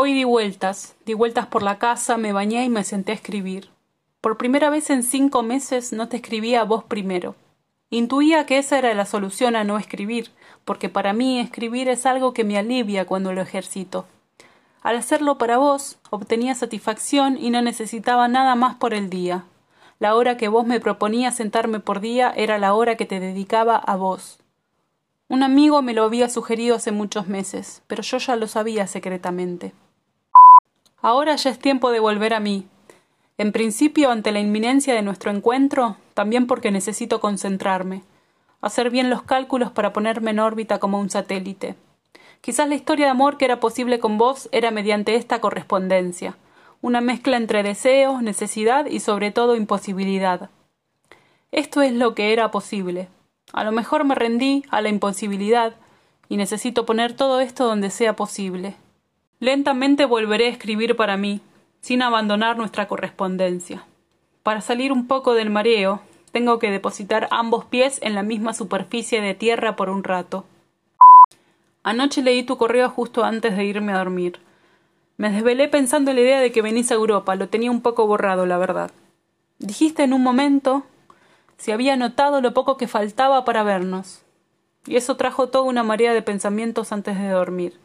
Hoy di vueltas, di vueltas por la casa, me bañé y me senté a escribir. Por primera vez en cinco meses no te escribía a vos primero. Intuía que esa era la solución a no escribir, porque para mí escribir es algo que me alivia cuando lo ejercito. Al hacerlo para vos, obtenía satisfacción y no necesitaba nada más por el día. La hora que vos me proponías sentarme por día era la hora que te dedicaba a vos. Un amigo me lo había sugerido hace muchos meses, pero yo ya lo sabía secretamente. Ahora ya es tiempo de volver a mí. En principio, ante la inminencia de nuestro encuentro, también porque necesito concentrarme, hacer bien los cálculos para ponerme en órbita como un satélite. Quizás la historia de amor que era posible con vos era mediante esta correspondencia, una mezcla entre deseo, necesidad y sobre todo imposibilidad. Esto es lo que era posible. A lo mejor me rendí a la imposibilidad y necesito poner todo esto donde sea posible. Lentamente volveré a escribir para mí, sin abandonar nuestra correspondencia. Para salir un poco del mareo, tengo que depositar ambos pies en la misma superficie de tierra por un rato. Anoche leí tu correo justo antes de irme a dormir. Me desvelé pensando en la idea de que venís a Europa. Lo tenía un poco borrado, la verdad. Dijiste en un momento si había notado lo poco que faltaba para vernos. Y eso trajo toda una marea de pensamientos antes de dormir.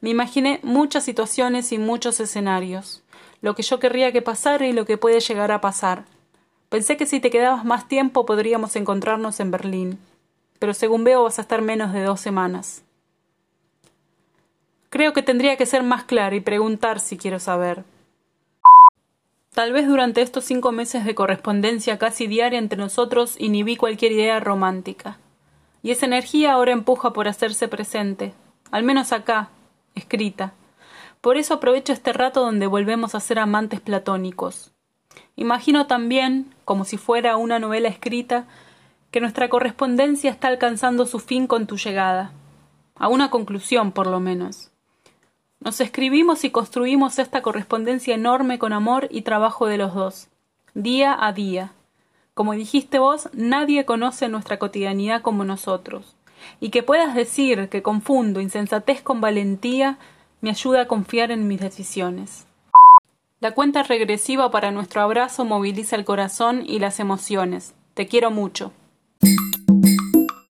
Me imaginé muchas situaciones y muchos escenarios, lo que yo querría que pasara y lo que puede llegar a pasar. Pensé que si te quedabas más tiempo podríamos encontrarnos en Berlín, pero según veo vas a estar menos de dos semanas. Creo que tendría que ser más clara y preguntar si quiero saber. Tal vez durante estos cinco meses de correspondencia casi diaria entre nosotros inhibí cualquier idea romántica. Y esa energía ahora empuja por hacerse presente, al menos acá, escrita. Por eso aprovecho este rato donde volvemos a ser amantes platónicos. Imagino también, como si fuera una novela escrita, que nuestra correspondencia está alcanzando su fin con tu llegada, a una conclusión por lo menos. Nos escribimos y construimos esta correspondencia enorme con amor y trabajo de los dos, día a día. Como dijiste vos, nadie conoce nuestra cotidianidad como nosotros. Y que puedas decir que confundo insensatez con valentía me ayuda a confiar en mis decisiones. La cuenta regresiva para nuestro abrazo moviliza el corazón y las emociones. Te quiero mucho.